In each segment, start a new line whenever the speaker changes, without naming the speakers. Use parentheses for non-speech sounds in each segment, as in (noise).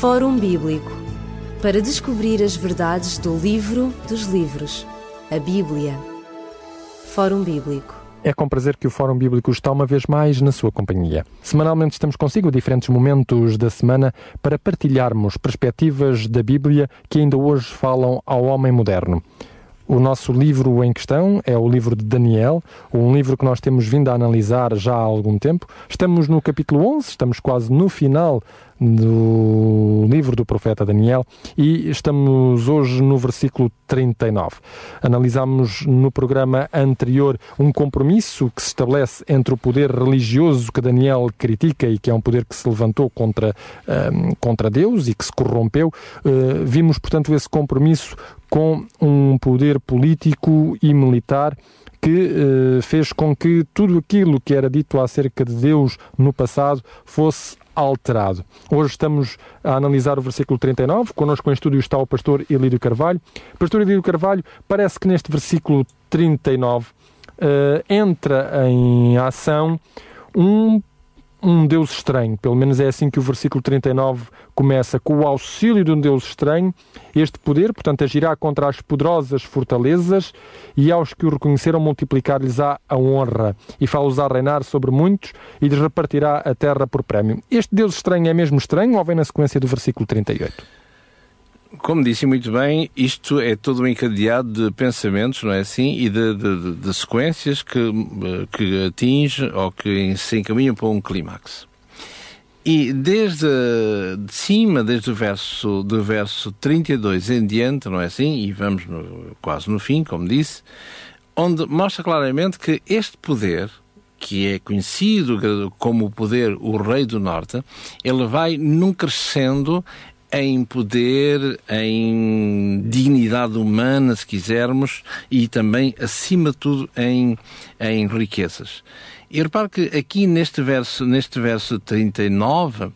Fórum Bíblico para descobrir as verdades do livro dos livros, a Bíblia. Fórum Bíblico.
É com prazer que o Fórum Bíblico está uma vez mais na sua companhia. Semanalmente estamos consigo a diferentes momentos da semana para partilharmos perspectivas da Bíblia que ainda hoje falam ao homem moderno. O nosso livro em questão é o livro de Daniel, um livro que nós temos vindo a analisar já há algum tempo. Estamos no capítulo 11, estamos quase no final do livro do profeta Daniel e estamos hoje no versículo 39. Analisamos no programa anterior um compromisso que se estabelece entre o poder religioso que Daniel critica e que é um poder que se levantou contra, um, contra Deus e que se corrompeu. Uh, vimos, portanto, esse compromisso com um poder político e militar que eh, fez com que tudo aquilo que era dito acerca de Deus no passado fosse alterado. Hoje estamos a analisar o versículo 39. Connosco em estúdio está o pastor Ilírio Carvalho. Pastor Ilírio Carvalho, parece que neste versículo 39 uh, entra em ação um um Deus estranho. Pelo menos é assim que o versículo 39 começa. Com o auxílio de um Deus estranho, este poder, portanto, agirá contra as poderosas fortalezas e aos que o reconheceram multiplicar-lhes-á a honra e fá-los a reinar sobre muitos e lhes repartirá a terra por prémio. Este Deus estranho é mesmo estranho ou vem na sequência do versículo 38?
Como disse muito bem, isto é todo um encadeado de pensamentos, não é assim? E de, de, de sequências que, que atinge ou que se encaminham para um clímax. E desde de cima, desde o verso, do verso 32 em diante, não é assim? E vamos no, quase no fim, como disse, onde mostra claramente que este poder, que é conhecido como o poder, o Rei do Norte, ele vai num crescendo em poder, em dignidade humana, se quisermos, e também, acima de tudo, em, em riquezas. E repare que aqui neste verso, neste verso 39,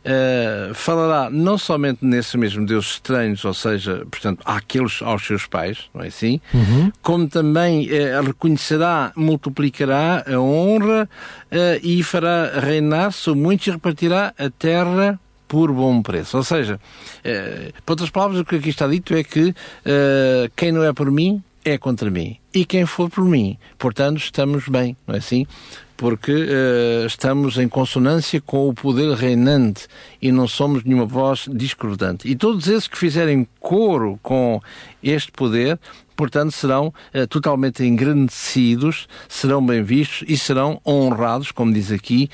Uh, falará não somente nesses mesmos deuses estranhos, ou seja, portanto, àqueles aos seus pais, não é assim? Uhum. Como também uh, reconhecerá, multiplicará a honra uh, e fará reinar sobre muitos e repartirá a terra por bom preço. Ou seja, eh, por outras palavras, o que aqui está dito é que eh, quem não é por mim é contra mim. E quem for por mim. Portanto, estamos bem, não é assim? Porque uh, estamos em consonância com o poder reinante e não somos nenhuma voz discordante. E todos esses que fizerem coro com este poder, portanto, serão uh, totalmente engrandecidos, serão bem vistos e serão honrados, como diz aqui,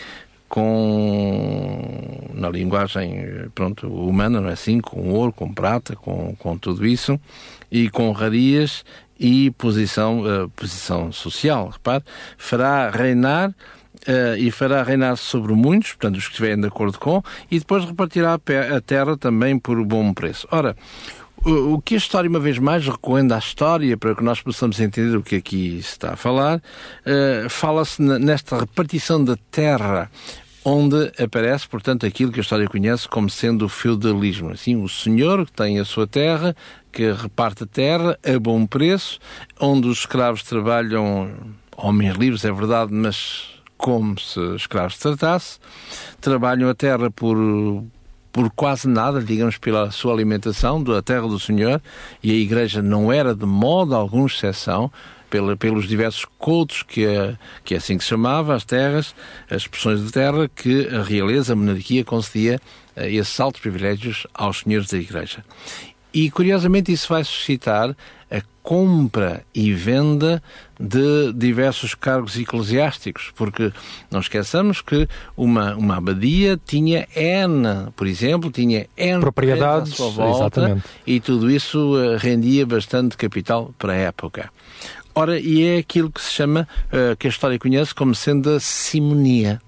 com na linguagem pronto humana não é? Assim com ouro com prata com, com tudo isso e com honrarias e posição uh, posição social. Repare fará reinar uh, e fará reinar sobre muitos portanto os que estiverem de acordo com e depois repartirá a terra também por bom preço. Ora o que a história, uma vez mais, recorrendo à história, para que nós possamos entender o que aqui se está a falar, uh, fala-se nesta repartição da terra, onde aparece, portanto, aquilo que a história conhece como sendo o feudalismo. Assim, o senhor que tem a sua terra, que reparte a terra a bom preço, onde os escravos trabalham, homens livres, é verdade, mas como se escravos se tratasse, trabalham a terra por por quase nada, digamos, pela sua alimentação, da terra do Senhor, e a Igreja não era de modo algum exceção, pelos diversos cultos que, que é assim que chamava, as terras, as porções de terra, que a realeza, a monarquia, concedia uh, esses altos privilégios aos senhores da Igreja. E, curiosamente, isso vai suscitar compra e venda de diversos cargos eclesiásticos, porque não esqueçamos que uma, uma abadia tinha N, por exemplo, tinha N
propriedades à
sua volta,
exatamente.
e tudo isso uh, rendia bastante capital para a época. Ora, e é aquilo que se chama, uh, que a história conhece como sendo a simonia.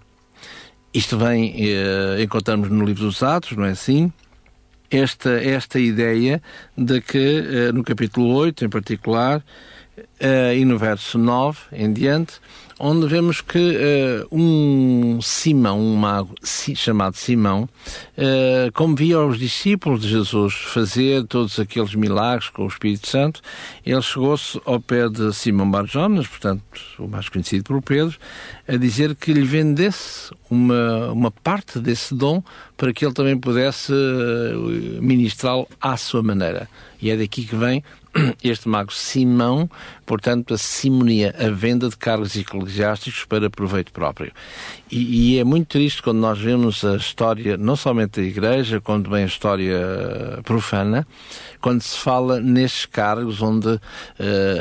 Isto vem, uh, encontramos no livro dos Atos, não é assim? Esta, esta ideia de que, uh, no capítulo 8 em particular, uh, e no verso 9 em diante, onde vemos que uh, um Simão, um mago chamado Simão, uh, como via os discípulos de Jesus fazer todos aqueles milagres com o Espírito Santo, ele chegou-se ao pé de Simão Barjonas, portanto, o mais conhecido por Pedro, a dizer que lhe vendesse uma, uma parte desse dom para que ele também pudesse ministrá-lo à sua maneira. E é daqui que vem (clears throat) este mago Simão, portanto, a simonia, a venda de cargos eclesiásticos para proveito próprio. E, e, é muito triste quando nós vemos a história, não somente da Igreja, como também a história profana, quando se fala nestes cargos onde uh,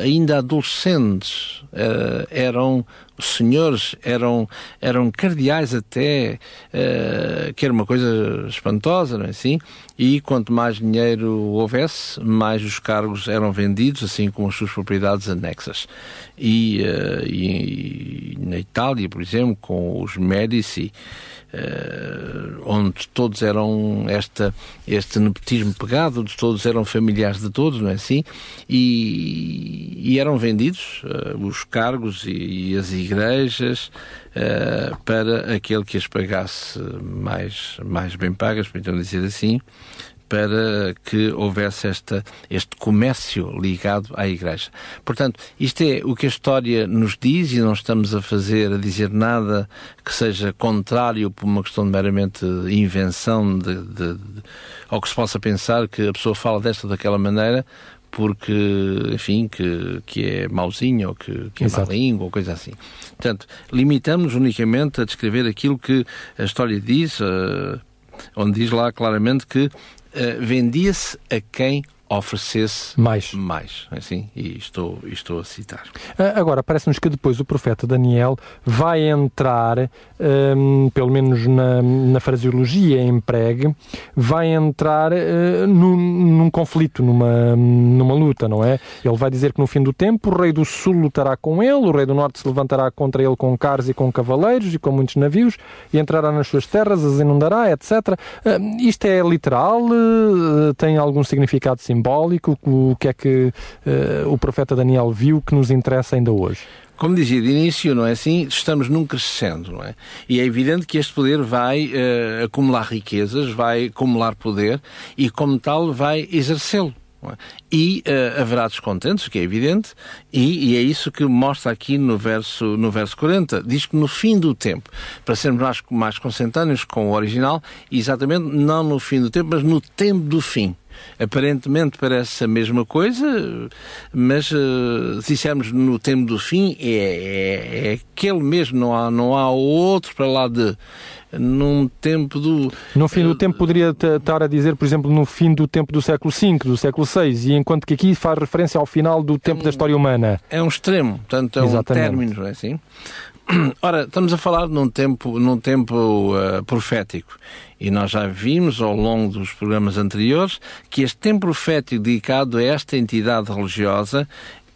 ainda adolescentes uh, eram senhores eram, eram cardeais até, uh, que era uma coisa espantosa, não é assim? E quanto mais dinheiro houvesse, mais os cargos eram vendidos, assim como as suas propriedades anexas. E, uh, e, e na Itália, por exemplo, com os Médici, Uh, onde todos eram esta, este nepotismo pegado, todos eram familiares de todos, não é assim? E, e eram vendidos uh, os cargos e, e as igrejas uh, para aquele que as pagasse mais, mais bem pagas, então dizer assim, para que houvesse esta, este comércio ligado à Igreja. Portanto, isto é o que a história nos diz e não estamos a fazer, a dizer nada que seja contrário por uma questão de meramente invenção de, de, de, ou que se possa pensar que a pessoa fala desta ou daquela maneira porque, enfim, que, que é mauzinho ou que, que é má língua ou coisa assim. Portanto, limitamos unicamente a descrever aquilo que a história diz, uh, onde diz lá claramente que uh, vendia-se a quem oferecesse
mais.
mais assim, e estou, estou a citar.
Ah, agora, parece-nos que depois o profeta Daniel vai entrar, um, pelo menos na, na fraseologia empregue, vai entrar uh, num, num, conflito, numa, numa luta, não é? Ele vai dizer que no fim do tempo o rei do sul lutará com ele, o rei do norte se levantará contra ele com carros e com cavaleiros e com muitos navios e entrará nas suas terras, as inundará, etc. Uh, isto é literal? Uh, tem algum significado simbólico? Simbólico? O que é que uh, o profeta Daniel viu que nos interessa ainda hoje?
Como dizia de início, não é assim? Estamos num crescendo, não é? E é evidente que este poder vai uh, acumular riquezas, vai acumular poder e, como tal, vai exercê-lo. É? E uh, haverá descontentes, o que é evidente, e, e, é isso que mostra aqui no verso, no verso 40. Diz que no fim do tempo, para sermos mais, mais consentâneos com o original, exatamente não no fim do tempo, mas no tempo do fim. Aparentemente parece a mesma coisa, mas uh, se dissermos no tempo do fim, é, é, é aquele mesmo, não há, não há outro para lá de num tempo do.
No fim do tempo poderia estar a dizer, por exemplo, no fim do tempo do século V, do século VI, e enquanto que aqui faz referência ao final do tempo é um, da história humana.
É um extremo, portanto é Exatamente. um término, não é assim? (clears throat) Ora, estamos a falar num tempo, num tempo uh, profético. E nós já vimos ao longo dos programas anteriores que este tempo profético dedicado a esta entidade religiosa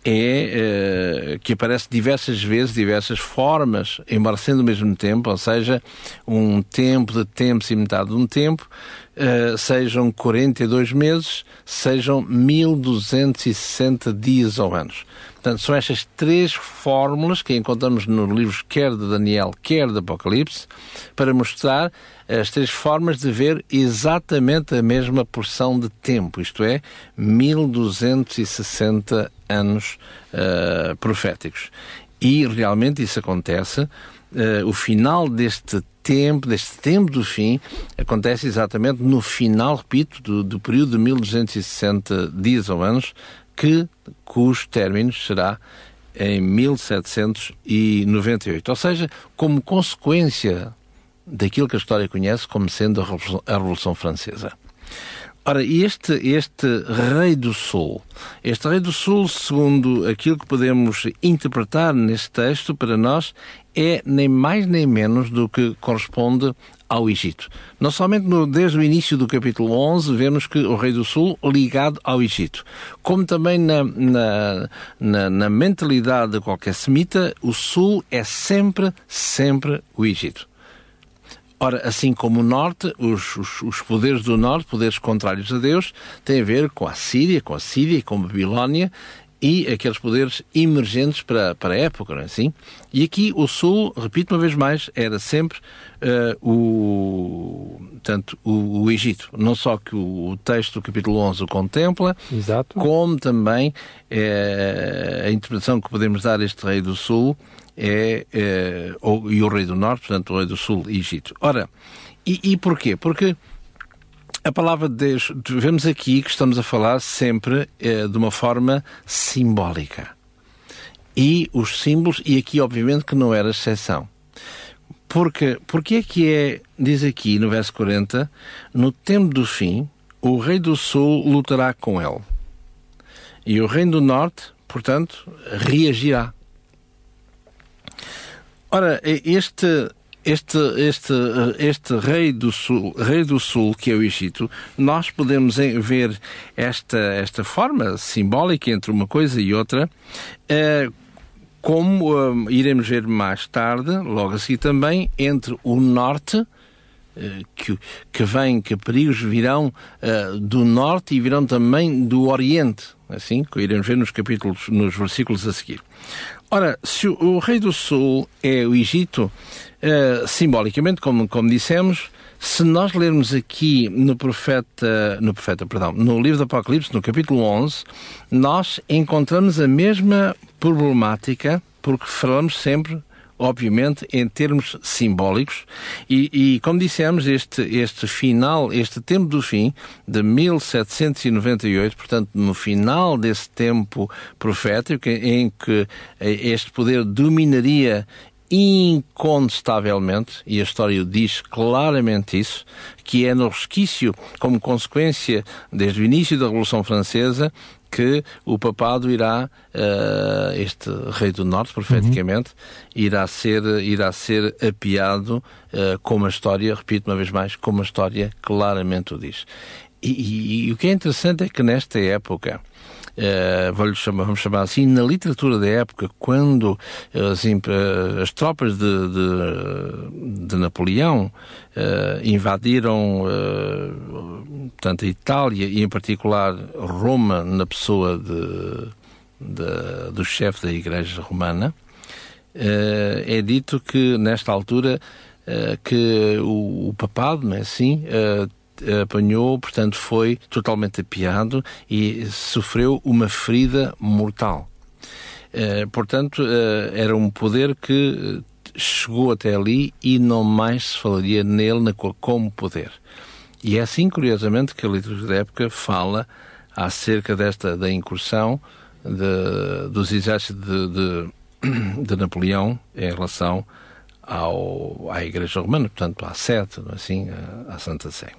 é uh, que aparece diversas vezes, diversas formas, embora sendo ao mesmo tempo, ou seja, um tempo de tempo e metade de um tempo, uh, sejam 42 meses, sejam 1260 dias ou anos. Portanto, são estas três fórmulas que encontramos nos livros quer de Daniel, quer de Apocalipse, para mostrar as três formas de ver exatamente a mesma porção de tempo, isto é, 1260 anos uh, proféticos. E realmente isso acontece. Uh, o final deste tempo, deste tempo do fim, acontece exatamente no final, repito, do, do período de 1260 dias ou anos, que, cujo término será em 1798. Ou seja, como consequência daquilo que a história conhece como sendo a Revolução Francesa. Ora, este, este Rei do Sul, este Rei do Sul, segundo aquilo que podemos interpretar neste texto, para nós, é nem mais nem menos do que corresponde ao Egito. Não somente no, desde o início do capítulo 11 vemos que o Rei do Sul ligado ao Egito, como também na, na, na, na mentalidade de qualquer semita, o Sul é sempre, sempre o Egito. Ora, assim como o Norte, os, os, os, poderes do Norte, poderes contrários a Deus, têm a ver com a Síria, com a Síria e com a Babilónia, e aqueles poderes emergentes para, para a época, não é assim? E aqui o Sul, repito uma vez mais, era sempre uh, o, tanto, o, o, Egito. Não só que o, o, texto do capítulo 11 o contempla,
Exato.
como também uh, a interpretação que podemos dar a este rei do Sul é, é o, e o rei do Norte, portanto o rei do Sul Egito. Ora, e, e porquê? Porque a palavra de Deus, vemos aqui que estamos a falar sempre eh, de uma forma simbólica. E os símbolos, e aqui obviamente que não era exceção. Porque, porque é que é, diz aqui no verso 40, no tempo do fim, o rei do sul lutará com ele. E o rei do norte, portanto, reagirá. Ora, este este, este, este rei, do sul, rei do Sul, que é o Egito, nós podemos ver esta, esta forma simbólica entre uma coisa e outra, eh, como eh, iremos ver mais tarde, logo assim também, entre o norte, eh, que, que vem, que perigos virão do norte e virão também do oriente, assim, que iremos ver nos capítulos, nos versículos a seguir. Ora, se o, o rei do sul é o Egito, Uh, simbolicamente, como, como dissemos, se nós lermos aqui no profeta, no profeta, perdão, no livro do Apocalipse, no capítulo 11, nós encontramos a mesma problemática, porque falamos sempre obviamente, em termos simbólicos, e, e, como dissemos, este, este final, este tempo do fim, de 1798, portanto, no final desse tempo profético, em que este poder dominaria incontestavelmente, e a história diz claramente isso, que é no resquício, como consequência, desde o início da Revolução Francesa, que o papado irá, uh, este rei do norte, profeticamente, uhum. irá ser, irá ser apiado uh, como a história, repito uma vez mais, como a história claramente o diz. E, e, e o que é interessante é que nesta época, uh, chamar, vamos chamar assim, na literatura da época, quando assim, as tropas de, de, de Napoleão uh, invadiram uh, portanto, a Itália e, em particular, Roma, na pessoa de, de do chefe da Igreja Romana, é dito que, nesta altura, que o, o papado, é assim, apanhou, portanto, foi totalmente apiado e sofreu uma ferida mortal. Portanto, era um poder que chegou até ali e não mais se falaria nele na, como poder. E é assim, curiosamente, que a literatura da época fala acerca desta da incursão de, dos exércitos de, de, (clears throat) de, Napoleão em relação ao, à Igreja Romana, portanto, à sede, assim, à Santa Sé.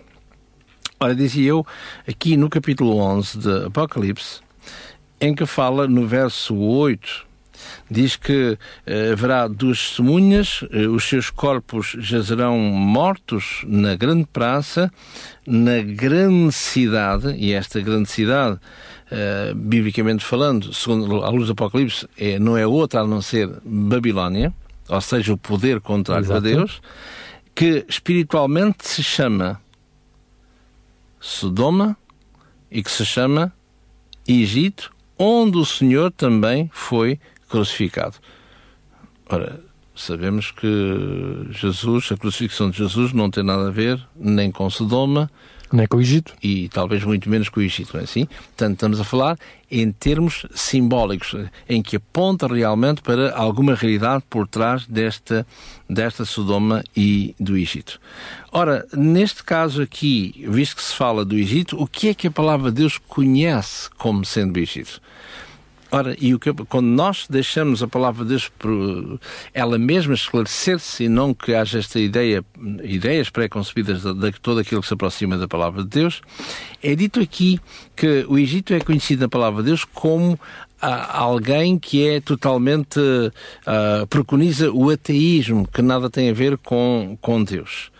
Ora, dizia eu, aqui no capítulo 11 de Apocalipse, em que fala no verso 8, diz que eh, haverá duas testemunhas, eh, os seus corpos jazerão mortos na grande praça, na grande cidade, e esta grande cidade, eh, biblicamente falando, segundo a luz do Apocalipse, é, não é outra a não ser Babilónia, ou seja, o poder contrário Exato. a Deus, que espiritualmente se chama Sodoma e que se chama Egito, onde o Senhor também foi crucificado. Ora, sabemos que Jesus, a crucifixão de Jesus não tem nada a ver nem com Sodoma,
nem com o Egito.
E talvez muito menos com o Egito, não é assim? Portanto, estamos a falar em termos simbólicos, em que aponta realmente para alguma realidade por trás desta, desta Sodoma e do Egito. Ora, neste caso aqui, visto que se fala do Egito, o que é que a palavra de Deus conhece como sendo o Egito? Ora, e o que, quando nós deixamos a palavra de Deus por ela mesma esclarecer-se e não que haja esta ideia, ideias pré-concebidas de, de todo aquilo que se aproxima da palavra de Deus, é dito aqui que o Egito é conhecido na palavra de Deus como alguém que é totalmente uh, preconiza o ateísmo, que nada tem a ver com, com Deus.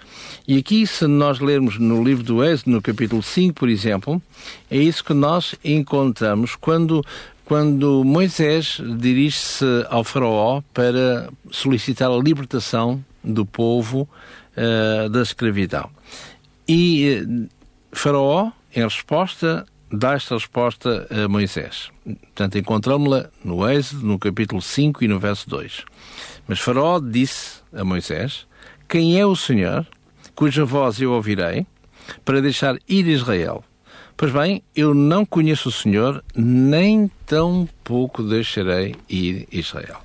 E aqui, se nós lermos no livro do Êxodo, no capítulo 5, por exemplo, é isso que nós encontramos quando quando Moisés dirige-se ao Faraó para solicitar a libertação do povo uh, da escravidão. E uh, Faraó, em resposta, dá esta resposta a Moisés. Portanto, encontramos-la no Êxodo, no capítulo 5 e no verso 2. Mas Faraó disse a Moisés: Quem é o Senhor, cuja voz eu ouvirei, para deixar ir Israel? Pois bem, eu não conheço o Senhor, nem tão pouco deixarei ir Israel.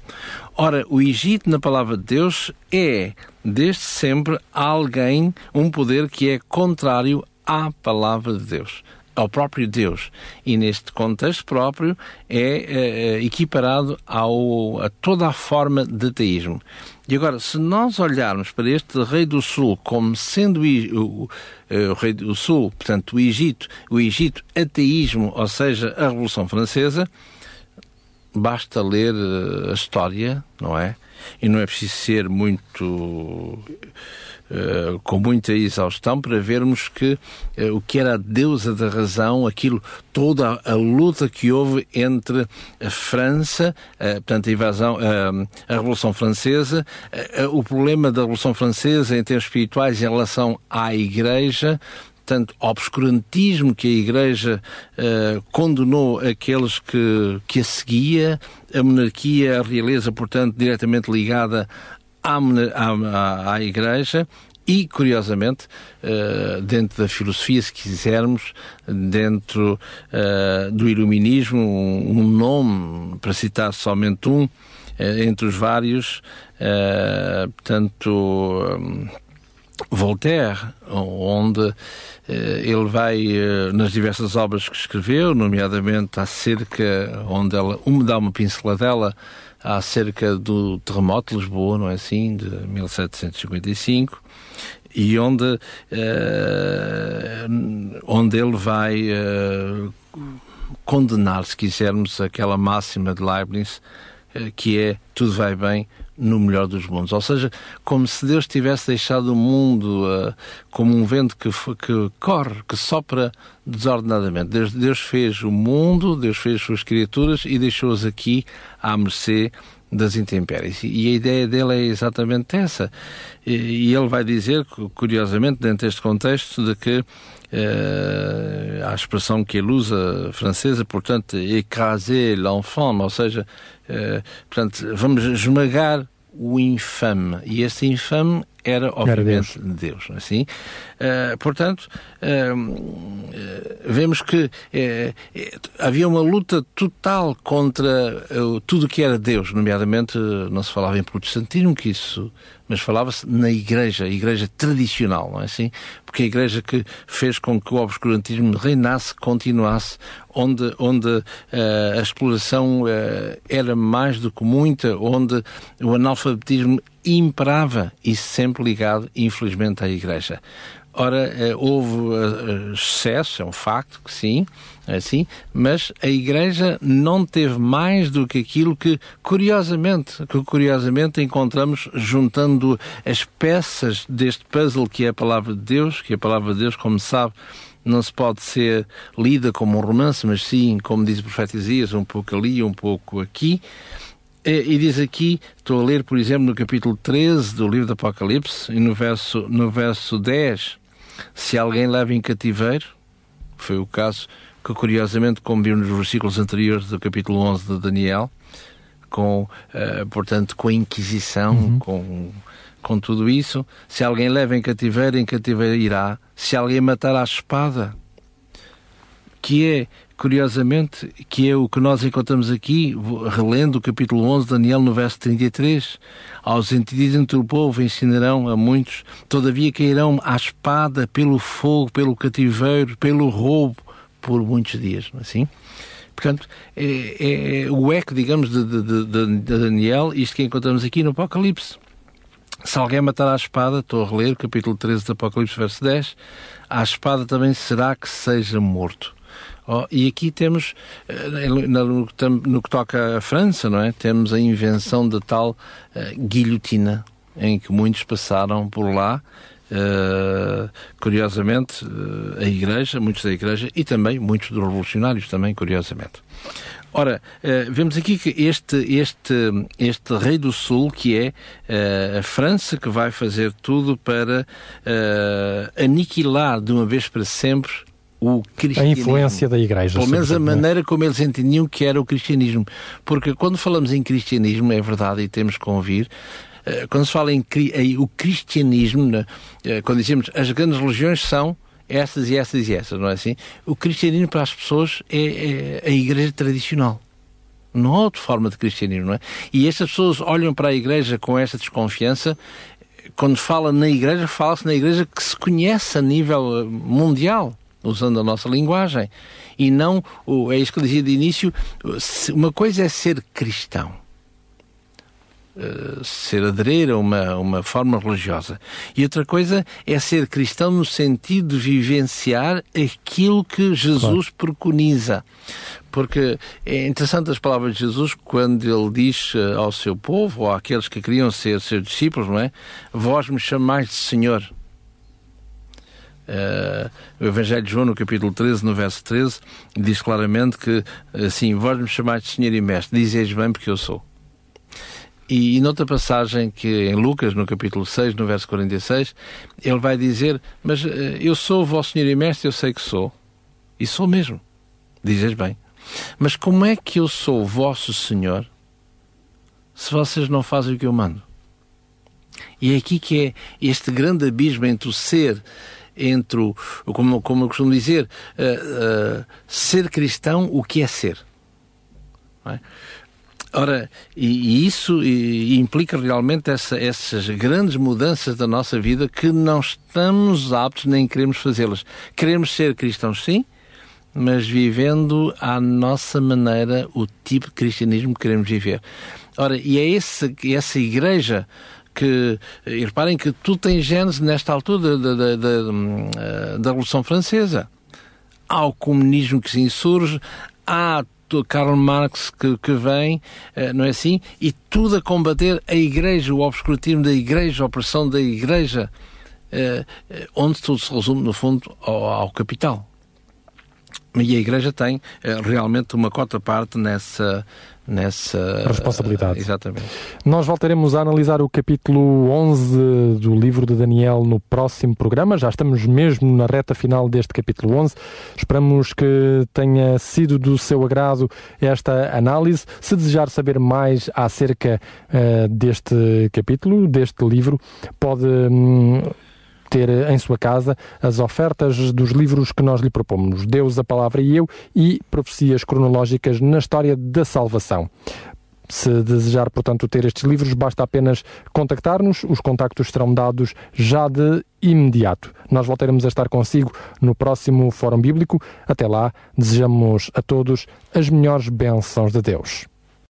Ora, o Egito, na palavra de Deus, é, desde sempre, alguém, um poder que é contrário à palavra de Deus ao próprio Deus e neste contexto próprio é, é equiparado ao, a toda a forma de teísmo. E agora, se nós olharmos para este rei do sul como sendo o, o, o, rei do sul, portanto o Egito, o Egito ateísmo, ou seja, a Revolução Francesa, basta ler eh, a história, não é? E não é preciso ser muito Uh, com muita exaustão para vermos que uh, o que era a deusa da razão, aquilo, toda a, a luta que houve entre a França, uh, portanto a invasão, a Revolução Francesa, o problema da Revolução Francesa em termos espirituais em relação à Igreja, tanto obscurantismo que a Igreja uh, condenou aqueles que, que a seguia, a monarquia, a realeza, portanto, diretamente ligada à, à, à Igreja, e, curiosamente, uh, dentro da filosofia, se quisermos, dentro uh, do iluminismo, um, nome, para citar somente um, entre os vários, portanto. Um, Voltaire, onde eh, ele vai eh, nas diversas obras que escreveu, nomeadamente acerca, onde ela me dá uma pinceladela acerca do terremoto de Lisboa, não é assim, de 1755, e onde, eh, onde ele vai condenar, se quisermos, aquela máxima de Leibniz, que é tudo vai bem no melhor dos mundos. Ou seja, como se Deus tivesse deixado o mundo uh, como um vento que, que corre, que sopra desordenadamente. Deus, Deus fez o mundo, Deus fez as suas criaturas e deixou-as aqui à mercê das intempéries. E a ideia dele é exatamente essa. E, ele vai dizer, curiosamente, dentro deste contexto, de que Uh, a expressão que ele usa francesa, portanto, écraser l'enfant, ou seja, uh, portanto, vamos esmagar o infame. E esse infame era, obviamente, era Deus. Deus é assim? Uh, portanto, uh, vemos que havia uma luta total contra tudo que era Deus, nomeadamente, não se falava em protestantismo, que isso mas falava-se na igreja, a igreja tradicional, não é assim? Porque a igreja que fez com que o obscurantismo reinasse, continuasse, onde, onde uh, a exploração uh, era mais do que muita, onde o analfabetismo imperava e sempre ligado, infelizmente, à igreja. Ora, eh, houve excesso, é um facto que sim, é assim, mas a Igreja não teve mais do que aquilo que, curiosamente, que curiosamente encontramos juntando as peças deste puzzle que é a Palavra de Deus, que a Palavra de Deus, como sabe, não se pode ser lida como um romance, mas sim, como diz o profeta Isaías, um pouco ali, um pouco aqui. E diz aqui, estou a ler, por exemplo, no capítulo 13 do livro do Apocalipse, e no verso, no verso 10, se alguém leva em cativeiro, foi o caso que curiosamente, como vimos nos versículos anteriores do capítulo 11 de Daniel, com, uh, portanto, com a Inquisição, uhum. com, com tudo isso, se alguém leva em cativeiro, em cativeiro irá, se alguém matar à espada, que é, curiosamente, que é o que nós encontramos aqui, relendo o capítulo 11 de Daniel no verso 33, aos entendidos entre o povo ensinarão a muitos, todavia cairão à espada pelo fogo, pelo cativeiro, pelo roubo, por muitos dias, não é assim? Portanto, é, é o eco, digamos, de, de, de, de, Daniel, isto que encontramos aqui no Apocalipse. Se alguém matar à espada, estou a reler, capítulo 13 do Apocalipse, verso 10, à espada também será que seja morto. Oh, e aqui temos, eh, no, que toca à França, não é? Temos a invenção da tal uh, guilhotina, em que muitos passaram por lá Uh, curiosamente, uh, a Igreja, muitos da Igreja e também muitos dos revolucionários, também, curiosamente. Ora, uh, vemos aqui que este, este, este rei do Sul, que é a França, que vai fazer tudo para aniquilar de uma vez para sempre o cristianismo.
A influência da Igreja.
Pelo menos a maneira como eles entendiam que era o cristianismo. Porque quando falamos em cristianismo, é verdade, e temos que ouvir, eh, quando se fala em, em o cristianismo, né, eh, quando dizemos as grandes religiões são essas e essas e essas, não é assim? O cristianismo para as pessoas é, é a igreja tradicional. Não há outra forma de cristianismo, não é? E estas pessoas olham para a igreja com esta desconfiança. Quando fala na igreja, fala-se na igreja que se conhece a nível eh, mundial usando a nossa linguagem. E não, é isso que eu dizia de início, uma coisa é ser cristão. Uh, ser aderir a uma, uma forma religiosa. E outra coisa é ser cristão no sentido de vivenciar aquilo que Jesus claro. preconiza. Porque é interessante as palavras de Jesus quando ele diz eh, ao seu povo, ou àqueles que queriam ser seus discípulos, não é? Vós me chamais de Senhor. Uh, o Evangelho de João, no capítulo 13, no verso 13, diz claramente que, assim, vós me chamais de Senhor e Mestre, dizeis bem porque eu sou. E, e noutra passagem, que em Lucas, no capítulo 6, no verso 46, ele vai dizer: Mas uh, eu sou vosso Senhor e Mestre, eu sei que sou. E sou mesmo. Dizes bem. Mas como é que eu sou vosso Senhor se vocês não fazem o que eu mando? E é aqui que é este grande abismo entre o ser entre o, como, como eu costumo dizer, uh, uh, ser cristão, o que é ser. É? Ora, e, e isso e, e implica realmente essa, essas grandes mudanças da nossa vida que não estamos aptos nem queremos fazê-las. Queremos ser cristãos, sim, mas vivendo à nossa maneira o tipo de cristianismo que queremos viver. Ora, e é esse, essa igreja que, e reparem que tudo tem genes nesta altura da, da, da, eh, da Revolução Francesa. Há o comunismo que se insurge, há Karl Marx que, que vem, eh, não é assim? E tudo a combater a Igreja, o obscurantismo da Igreja, a opressão da Igreja, eh, onde tudo se resume, no fundo, ao, ao capital. E a Igreja tem realmente uma cota parte nessa, nessa
responsabilidade.
Exatamente.
Nós voltaremos a analisar o capítulo 11 do livro de Daniel no próximo programa. Já estamos mesmo na reta final deste capítulo 11. Esperamos que tenha sido do seu agrado esta análise. Se desejar saber mais acerca uh, deste capítulo, deste livro, pode. Hum, ter em sua casa as ofertas dos livros que nós lhe propomos, Deus, a Palavra e Eu, e Profecias Cronológicas na História da Salvação. Se desejar, portanto, ter estes livros, basta apenas contactar-nos. Os contactos serão dados já de imediato. Nós voltaremos a estar consigo no próximo Fórum Bíblico. Até lá, desejamos a todos as melhores bênçãos de Deus.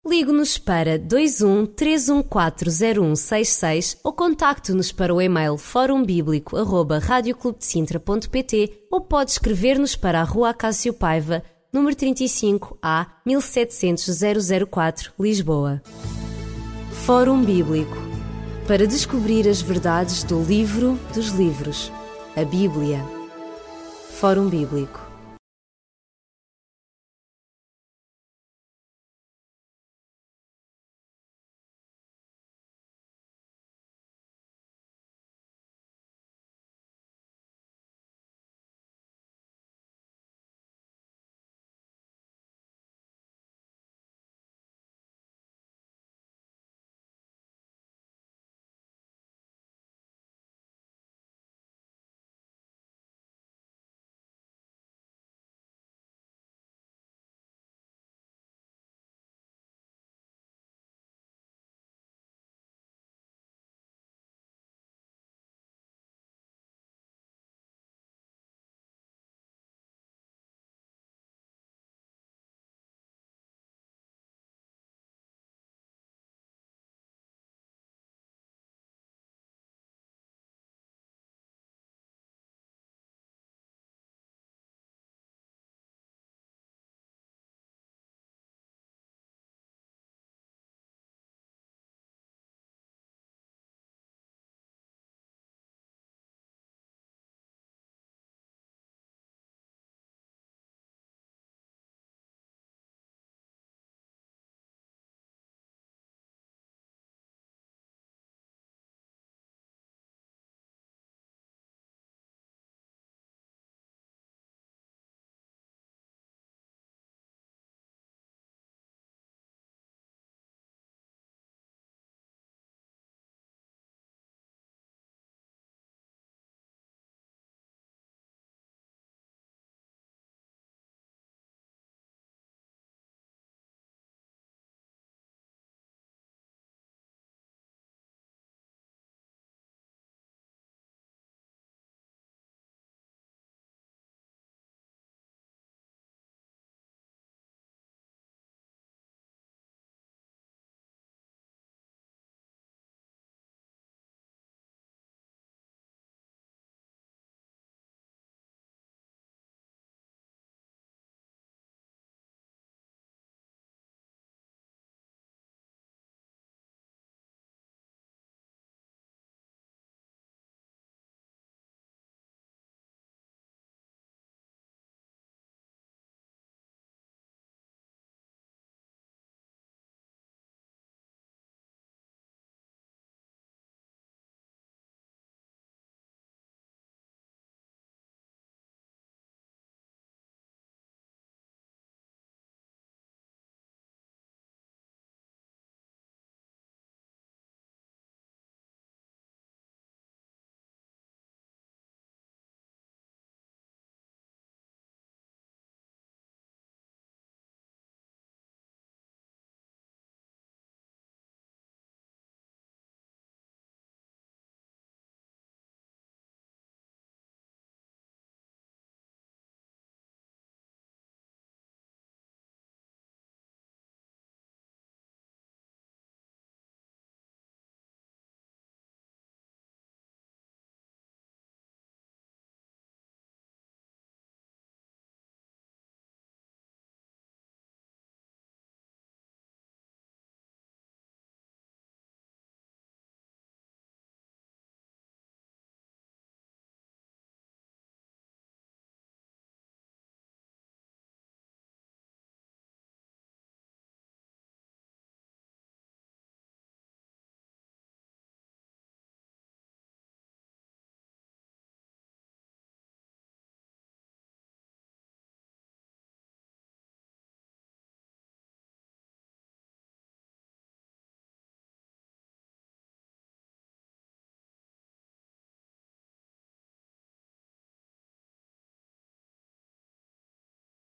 Ligue-nos para 21 3140166 ou contacte-nos para o e-mail forumbíblico.radioclubdecintra.pt ou pode escrever-nos para a Rua Cássio Paiva, número 35 A 1700 004, Lisboa. Fórum Bíblico para descobrir as verdades do livro dos livros, a Bíblia. Fórum Bíblico